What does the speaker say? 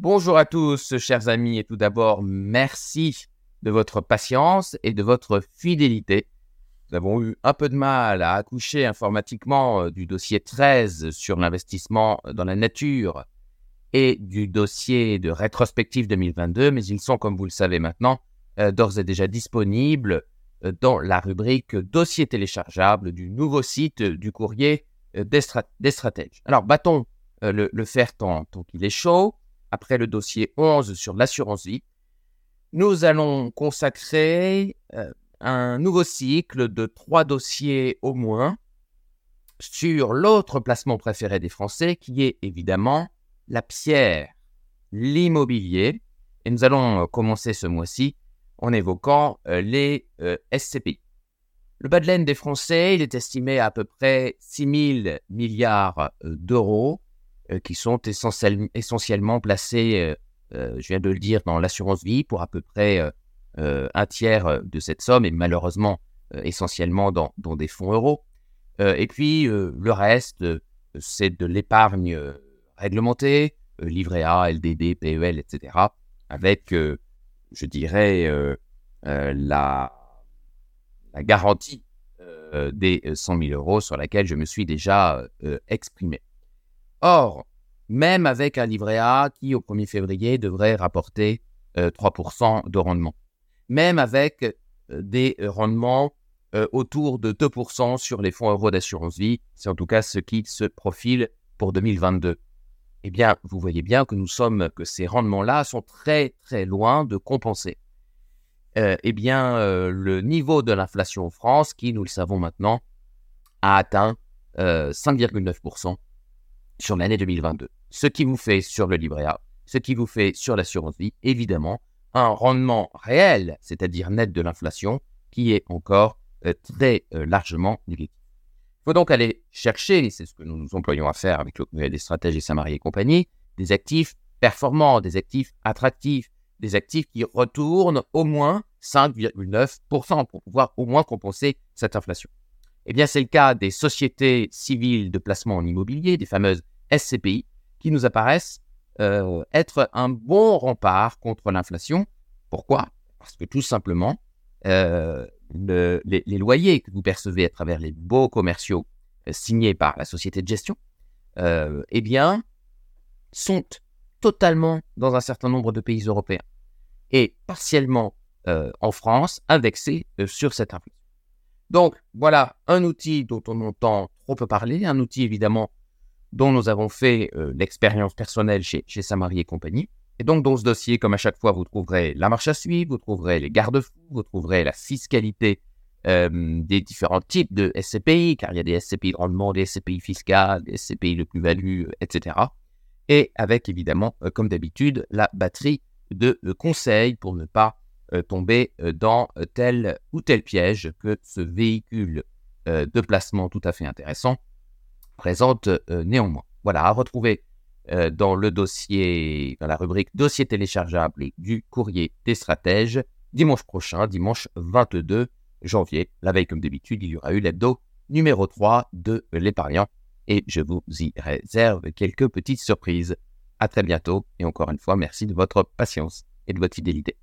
Bonjour à tous, chers amis, et tout d'abord, merci de votre patience et de votre fidélité. Nous avons eu un peu de mal à accoucher informatiquement euh, du dossier 13 sur l'investissement dans la nature et du dossier de rétrospective 2022, mais ils sont, comme vous le savez maintenant, euh, d'ores et déjà disponibles euh, dans la rubrique dossier téléchargeable du nouveau site du courrier des, stratèges. Alors, bâton le, tant, tant qu'il est chaud. Après le dossier 11 sur l'assurance vie, nous allons consacrer un nouveau cycle de trois dossiers au moins sur l'autre placement préféré des Français, qui est évidemment la pierre, l'immobilier. Et nous allons euh, commencer ce mois-ci en évoquant euh, les euh, SCPI. Le bas de laine des Français, il est estimé à, à peu près 6 000 milliards d'euros qui sont essentiellement placés, je viens de le dire, dans l'assurance vie pour à peu près euh, un tiers euh, de cette somme, et malheureusement euh, essentiellement dans, des fonds euros. et puis le reste, c'est de l'épargne réglementée, livret A, LDD, PEL, etc., avec, je dirais, la, la, garantie des 100 000 euros sur laquelle je me suis déjà exprimé. Or, même avec un livret A qui, au 1er février, devrait rapporter 3% de rendement, même avec euh, des rendements euh, autour de 2% sur les fonds euros d'assurance vie. C'est en tout cas ce qui se profile pour 2022. Eh bien, vous voyez bien que nous sommes, que ces rendements-là sont très, très loin de compenser. Euh, eh bien, le niveau de l'inflation en France, qui, nous le savons maintenant, a atteint 5,9% sur l'année 2022. Ce qui vous fait sur le livret A, ce qui vous fait sur l'assurance vie, évidemment, un rendement réel, c'est-à-dire net de l'inflation, qui est encore euh, très euh, largement négatif. Il faut donc aller chercher, c'est ce que nous nous employons à faire avec le des stratèges et et compagnie, des actifs performants, des actifs attractifs, des actifs qui retournent au moins 5,9% pour pouvoir au moins compenser cette inflation. Eh bien, c'est le cas des sociétés civiles de placement en immobilier, des fameuses SCPI, qui nous apparaissent euh, être un bon rempart contre l'inflation. Pourquoi? Parce que tout simplement, euh, les, loyers que vous percevez à travers les baux commerciaux euh, signés par la société de gestion, eh bien, sont totalement dans un certain nombre de pays européens et partiellement en France indexés sur cette inflation. Donc voilà un outil dont on entend trop peu parler, un outil évidemment dont nous avons fait euh, l'expérience personnelle chez, chez Samari et compagnie. Et donc, dans ce dossier, comme à chaque fois, vous trouverez la marche à suivre, vous trouverez les garde-fous, vous trouverez la fiscalité euh, des différents types de SCPI, car il y a des SCPI de rendement, des SCPI fiscales, des SCPI de plus-value, etc. Et avec, évidemment, euh, comme d'habitude, la batterie de conseils pour ne pas tomber dans tel ou tel piège que ce véhicule de placement tout à fait intéressant présente euh, néanmoins. Voilà, à retrouver euh, dans le dossier, dans la rubrique dossier téléchargeable du courrier des stratèges, dimanche prochain, dimanche 22 janvier. La veille, comme d'habitude, il y aura eu l'hebdo numéro 3 de l'épargnant et je vous y réserve quelques petites surprises. À très bientôt et encore une fois, merci de votre patience et de votre fidélité.